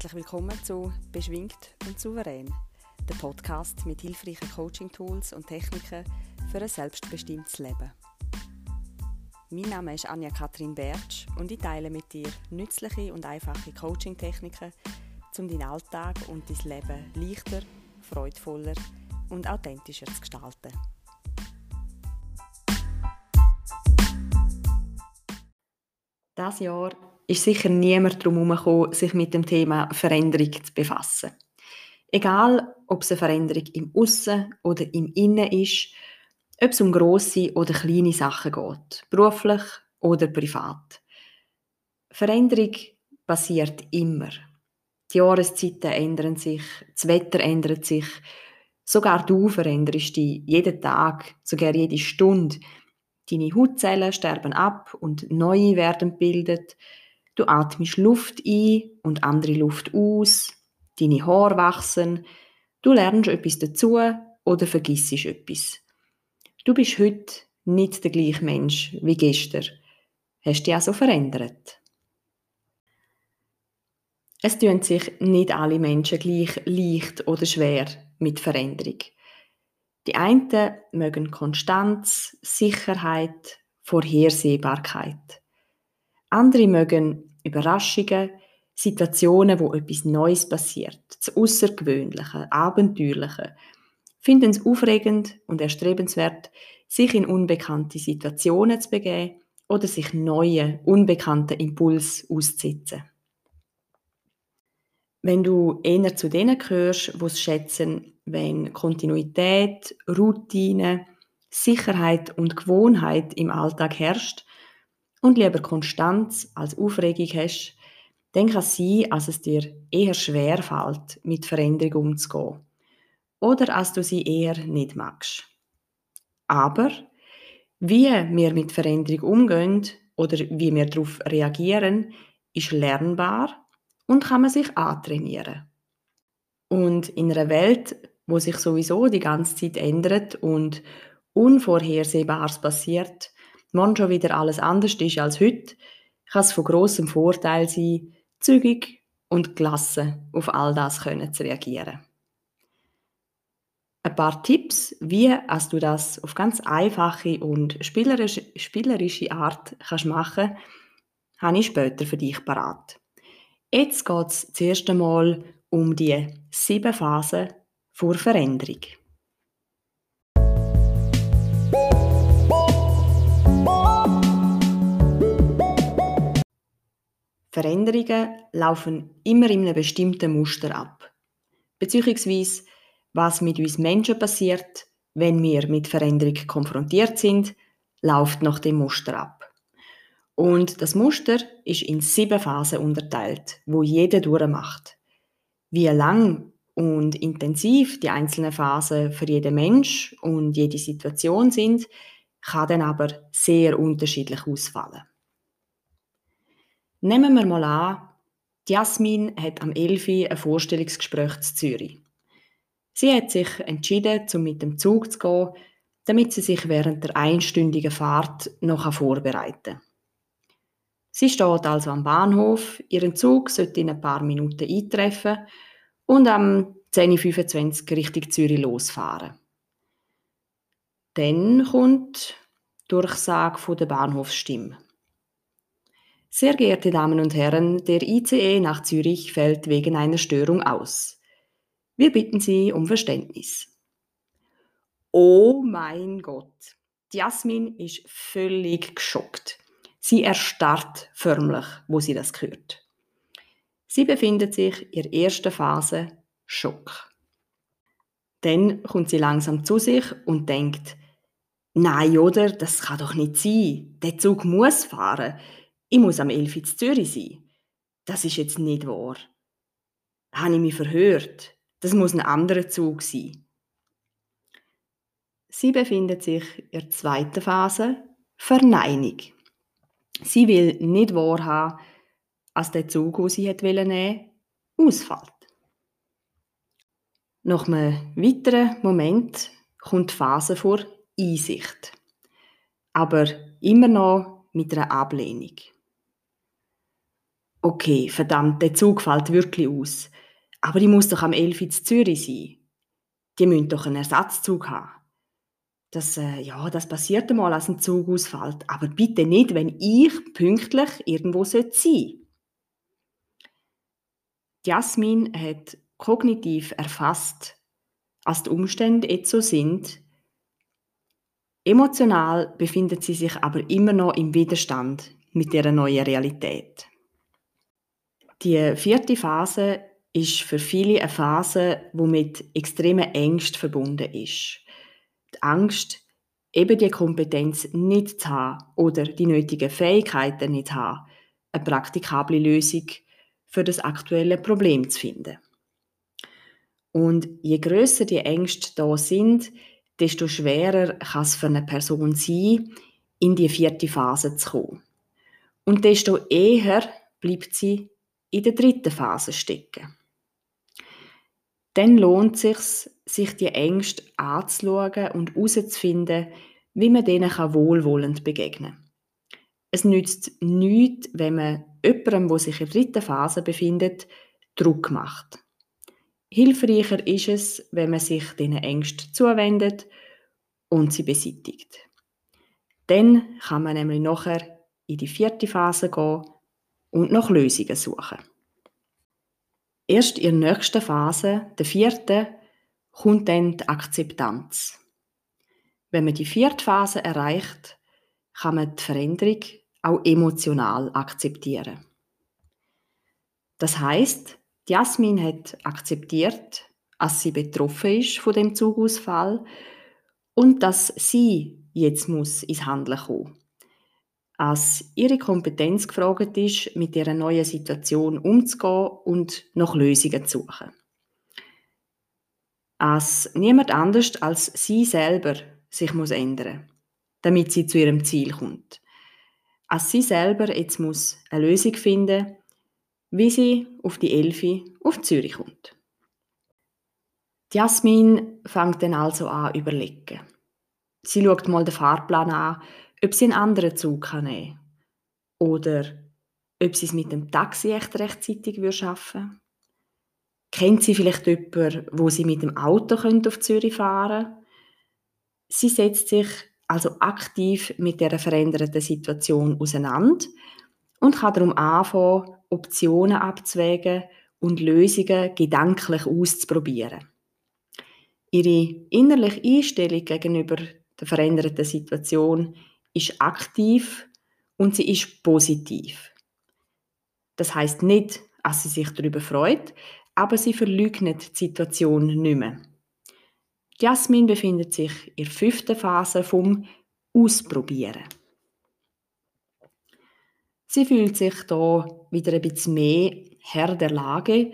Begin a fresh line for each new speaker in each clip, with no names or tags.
Herzlich willkommen zu Beschwingt und Souverän, der Podcast mit hilfreichen Coaching-Tools und Techniken für ein selbstbestimmtes Leben. Mein Name ist Anja Kathrin Bertsch und ich teile mit dir nützliche und einfache Coaching-Techniken, um deinen Alltag und dein Leben leichter, freudvoller und authentischer zu gestalten. Das Jahr ist sicher niemand darum herumgekommen, sich mit dem Thema Veränderung zu befassen. Egal, ob es eine Veränderung im Aussen oder im Innen ist, ob es um grosse oder kleine Sachen geht, beruflich oder privat. Veränderung passiert immer. Die Jahreszeiten ändern sich, das Wetter ändert sich, sogar du veränderst dich jeden Tag, sogar jede Stunde. Deine Hautzellen sterben ab und neue werden gebildet. Du atmest Luft ein und andere Luft aus. Deine Haare wachsen. Du lernst etwas dazu oder vergisst etwas. Du bist heute nicht der gleiche Mensch wie gestern. Hast dich also verändert. Es tun sich nicht alle Menschen gleich leicht oder schwer mit Veränderung. Die einen mögen Konstanz, Sicherheit, Vorhersehbarkeit. Andere mögen Überraschungen, Situationen, wo etwas Neues passiert, das Außergewöhnliche, Abenteuerliche, finden es aufregend und erstrebenswert, sich in unbekannte Situationen zu begeben oder sich neue, unbekannte Impulse auszusetzen. Wenn du eher zu denen gehörst, wo es schätzen, wenn Kontinuität, Routine, Sicherheit und Gewohnheit im Alltag herrscht, und lieber Konstanz als Aufregung hast, dann kann es sein, dass es dir eher schwer fällt, mit Veränderung umzugehen. Oder als du sie eher nicht magst. Aber wie wir mit Veränderung umgehen oder wie wir darauf reagieren, ist lernbar und kann man sich antrainieren. Und in einer Welt, wo sich sowieso die ganze Zeit ändert und Unvorhersehbares passiert, morgen schon wieder alles anders ist als heute, kann es von großem Vorteil sein, zügig und gelassen auf all das können zu reagieren. Ein paar Tipps, wie als du das auf ganz einfache und spielerische, Art kannst machen habe ich später für dich parat. Jetzt geht es zuerst einmal um die sieben Phasen vor Veränderung. Veränderungen laufen immer in einem bestimmten Muster ab. Beziehungsweise, was mit uns Menschen passiert, wenn wir mit Veränderung konfrontiert sind, läuft nach dem Muster ab. Und das Muster ist in sieben Phasen unterteilt, wo jeder durchmacht. Wie lang und intensiv die einzelnen Phasen für jeden Mensch und jede Situation sind, kann dann aber sehr unterschiedlich ausfallen. Nehmen wir mal an, Jasmin hat am 11. ein Vorstellungsgespräch zu Zürich. Sie hat sich entschieden, um mit dem Zug zu gehen, damit sie sich während der einstündigen Fahrt noch vorbereiten kann. Sie steht also am Bahnhof, ihren Zug sollte in ein paar Minuten eintreffen und am 10.25 Uhr Richtung Zürich losfahren. Dann kommt die Durchsage von der Bahnhofsstimme. Sehr geehrte Damen und Herren, der ICE nach Zürich fällt wegen einer Störung aus. Wir bitten Sie um Verständnis. Oh mein Gott. Jasmin ist völlig geschockt. Sie erstarrt förmlich, wo sie das hört. Sie befindet sich in der ersten Phase Schock. Dann kommt sie langsam zu sich und denkt, nein, oder? Das kann doch nicht sein. Der Zug muss fahren ich muss am 11 in Zürich sein. Das ist jetzt nicht wahr. Habe ich mich verhört? Das muss ein anderer Zug sein. Sie befindet sich in der zweiten Phase, Verneinung. Sie will nicht wahrhaben, als der Zug, den sie nehmen wollte, ausfällt. Nach einem weiteren Moment kommt die Phase vor Einsicht. Aber immer noch mit einer Ablehnung. Okay, verdammt, der Zug fällt wirklich aus. Aber die muss doch am 11 in Zürich sein. Die müssen doch einen Ersatzzug haben. Das, äh, ja, das passiert einmal, als ein Zug ausfällt. Aber bitte nicht, wenn ich pünktlich irgendwo sein sollte. Jasmin hat kognitiv erfasst, als die Umstände jetzt so sind. Emotional befindet sie sich aber immer noch im Widerstand mit der neuen Realität. Die vierte Phase ist für viele eine Phase, die mit extremen Ängsten verbunden ist. Die Angst, eben die Kompetenz nicht zu haben oder die nötigen Fähigkeiten nicht zu haben, eine praktikable Lösung für das aktuelle Problem zu finden. Und je größer die Ängste da sind, desto schwerer kann es für eine Person sein, in die vierte Phase zu kommen. Und desto eher bleibt sie in der dritten Phase stecken. Dann lohnt es sich, sich die Ängste anzuschauen und herauszufinden, wie man denen wohlwollend begegnen kann. Es nützt nichts, wenn man jemandem, der sich in der dritten Phase befindet, Druck macht. Hilfreicher ist es, wenn man sich diesen Ängsten zuwendet und sie beseitigt. Dann kann man nämlich nachher in die vierte Phase gehen und nach Lösungen suchen. Erst in der nächsten Phase, der vierten, kommt dann die Akzeptanz. Wenn man die vierte Phase erreicht, kann man die Veränderung auch emotional akzeptieren. Das heißt, Jasmin hat akzeptiert, dass sie betroffen ist von dem Zugausfall und dass sie jetzt muss ins Handeln kommen als ihre Kompetenz gefragt ist, mit dieser neuen Situation umzugehen und nach Lösungen zu suchen. Als niemand anders als sie selber sich muss ändern, damit sie zu ihrem Ziel kommt. Als sie selber jetzt muss eine Lösung finden, wie sie auf die Elfi auf Zürich kommt. Jasmin fängt dann also an überlegen. Sie schaut mal den Fahrplan an ob sie einen anderen Zug nehmen kann. Oder ob sie es mit dem Taxi echt rechtzeitig schaffen würde. Kennt sie vielleicht jemanden, wo sie mit dem Auto auf Zürich fahren könnte? Sie setzt sich also aktiv mit der veränderten Situation auseinander und kann darum anfangen, Optionen abzuwägen und Lösungen gedanklich auszuprobieren. Ihre innerliche Einstellung gegenüber der veränderten Situation ist aktiv und sie ist positiv. Das heißt nicht, dass sie sich darüber freut, aber sie verleugnet die Situation nicht mehr. Jasmin befindet sich in der fünften Phase vom Ausprobieren. Sie fühlt sich da wieder ein bisschen mehr Herr der Lage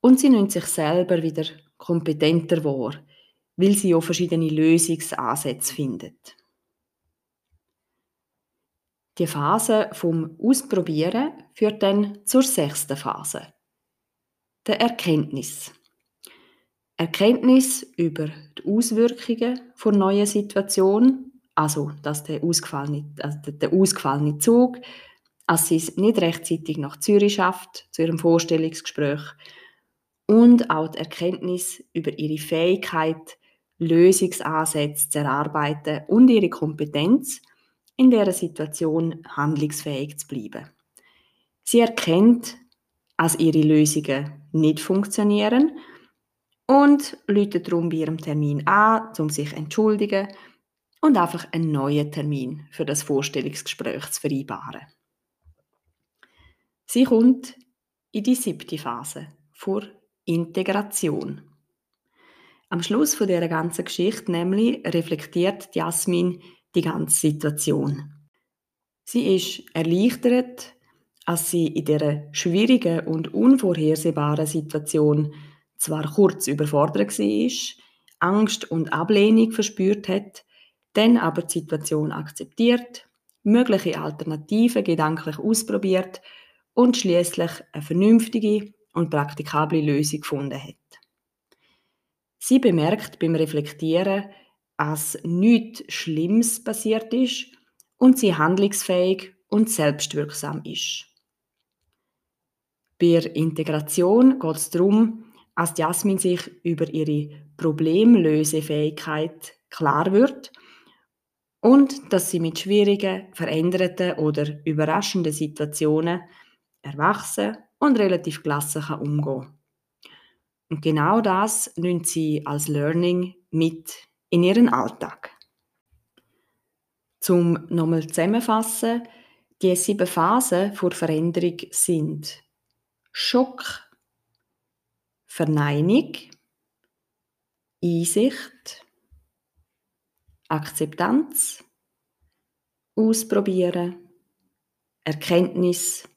und sie nimmt sich selber wieder kompetenter wahr, weil sie auch verschiedene Lösungsansätze findet. Die Phase vom Ausprobieren führt dann zur sechsten Phase, der Erkenntnis. Erkenntnis über die Auswirkungen von neuen Situation, also dass der ausgefallene, also der ausgefallene Zug, als sie es nicht rechtzeitig nach Zürich schafft zu ihrem Vorstellungsgespräch und auch die Erkenntnis über ihre Fähigkeit, Lösungsansätze zu erarbeiten und ihre Kompetenz – in dieser Situation handlungsfähig zu bleiben. Sie erkennt, dass ihre Lösungen nicht funktionieren und läutet darum bei ihrem Termin an, um sich zu entschuldigen und einfach einen neuen Termin für das Vorstellungsgespräch zu vereinbaren. Sie kommt in die siebte Phase vor Integration. Am Schluss von der ganzen Geschichte nämlich reflektiert Jasmin die ganze Situation. Sie ist erleichtert, als sie in dieser schwierigen und unvorhersehbaren Situation zwar kurz überfordert war, Angst und Ablehnung verspürt hat, dann aber die Situation akzeptiert, mögliche Alternativen gedanklich ausprobiert und schließlich eine vernünftige und praktikable Lösung gefunden hat. Sie bemerkt beim Reflektieren, als nichts Schlimmes passiert ist und sie handlungsfähig und selbstwirksam ist. Bei der Integration geht es darum, dass Jasmin sich über ihre Problemlösefähigkeit klar wird und dass sie mit schwierigen, veränderten oder überraschenden Situationen erwachsen und relativ gelassen kann Und genau das nimmt sie als Learning mit in ihren Alltag. Zum nochmal zusammenfassen, die sieben Phasen vor Veränderung sind Schock, Verneinung, Einsicht, Akzeptanz, Ausprobieren, Erkenntnis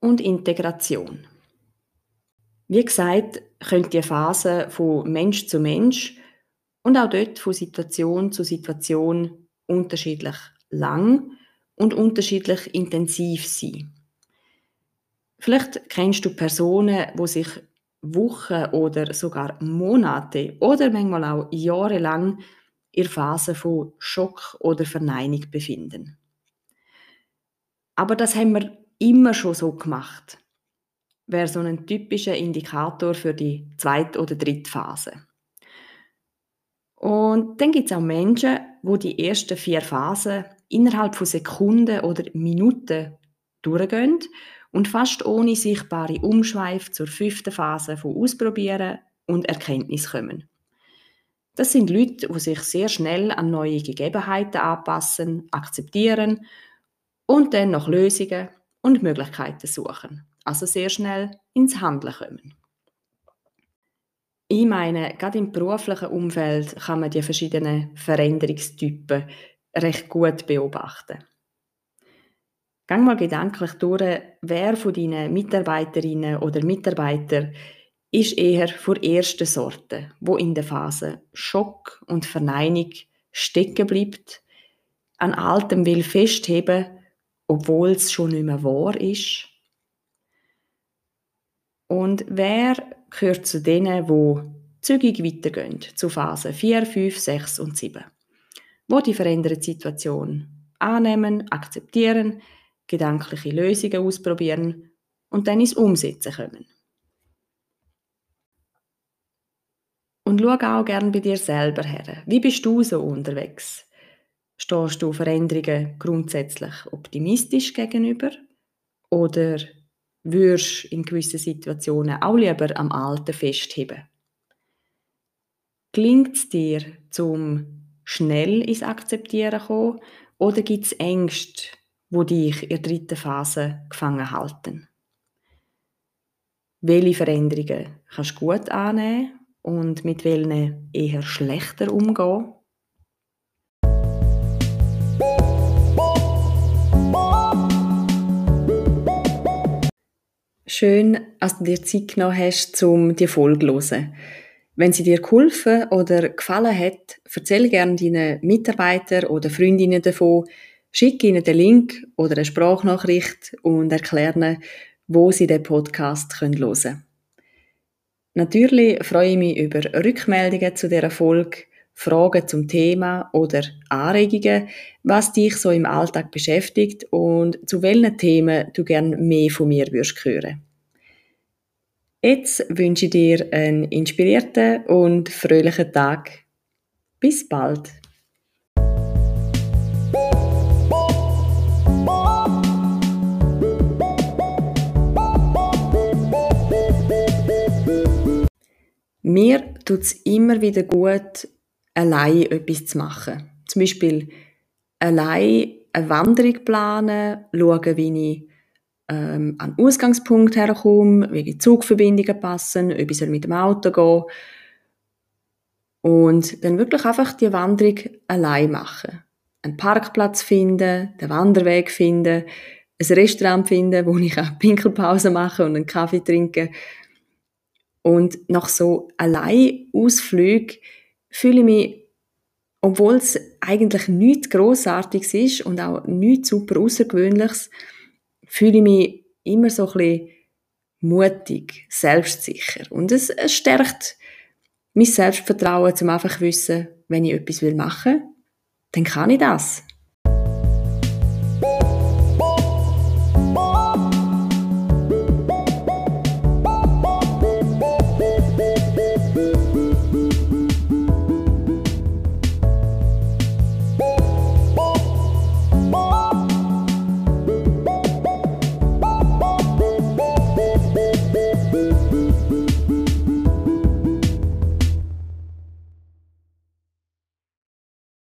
und Integration. Wie gesagt, können die Phasen von Mensch zu Mensch und auch dort von Situation zu Situation unterschiedlich lang und unterschiedlich intensiv sein. Vielleicht kennst du Personen, wo sich Wochen oder sogar Monate oder manchmal auch jahrelang in Phase von Schock oder Verneinung befinden. Aber das haben wir immer schon so gemacht. Wäre so ein typischer Indikator für die zweite oder dritte Phase. Und dann gibt es auch Menschen, wo die ersten vier Phasen innerhalb von Sekunden oder Minuten durchgehen und fast ohne sichtbare Umschweif zur fünften Phase von Ausprobieren und Erkenntnis kommen. Das sind Leute, die sich sehr schnell an neue Gegebenheiten anpassen, akzeptieren und dann nach Lösungen und Möglichkeiten suchen. Also sehr schnell ins Handeln kommen. Ich meine, gerade im beruflichen Umfeld kann man die verschiedenen Veränderungstypen recht gut beobachten. Gang mal gedanklich durch, wer von deinen Mitarbeiterinnen oder Mitarbeitern ist eher von ersten Sorte, wo in der Phase Schock und Verneinung stecken bleibt, an Altem will festheben, obwohl es schon nicht mehr wahr ist. Und wer gehört zu denen, wo zügig weitergehen, zu Phasen 4, 5, 6 und 7, wo die veränderte Situation annehmen, akzeptieren, gedankliche Lösungen ausprobieren und dann ins Umsetzen kommen. Und schau auch gerne bei dir selber her. Wie bist du so unterwegs? Stehst du Veränderungen grundsätzlich optimistisch gegenüber? Oder würdest in gewissen Situationen auch lieber am Alten festheben? Klingt es dir, zum schnell ins Akzeptieren zu kommen? Oder gibt es Ängste, wo dich in der dritten Phase gefangen halten. Welche Veränderungen kannst du gut annehmen und mit welchen eher schlechter umgehen? Schön, dass du dir Zeit genommen hast, um die Folge zu hören. Wenn sie dir geholfen oder gefallen hat, erzähl gerne deinen Mitarbeitern oder Freundinnen davon, Schick ihnen den Link oder eine Sprachnachricht und erkläre ihnen, wo sie den Podcast hören können. Natürlich freue ich mich über Rückmeldungen zu dieser Folge, Fragen zum Thema oder Anregungen, was dich so im Alltag beschäftigt und zu welchen Themen du gerne mehr von mir würdest hören. Jetzt wünsche ich dir einen inspirierten und fröhlichen Tag. Bis bald! Mir tut es immer wieder gut, allein etwas zu machen. Zum Beispiel allein eine Wanderung planen, schauen, wie ich ähm, an den Ausgangspunkt herkomme, wie die Zugverbindungen passen, ob ich mit dem Auto gehe. Und dann wirklich einfach die Wanderung allein machen. Einen Parkplatz finden, den Wanderweg finden, ein Restaurant finden, wo ich eine Pinkelpause mache und einen Kaffee trinke und nach so allein Ausflügen fühle ich mich, obwohl es eigentlich nichts Grossartiges ist und auch nichts super Außergewöhnliches, fühle ich mich immer so ein bisschen mutig, selbstsicher. Und es, es stärkt mein Selbstvertrauen, um einfach zu wissen, wenn ich etwas machen will, dann kann ich das.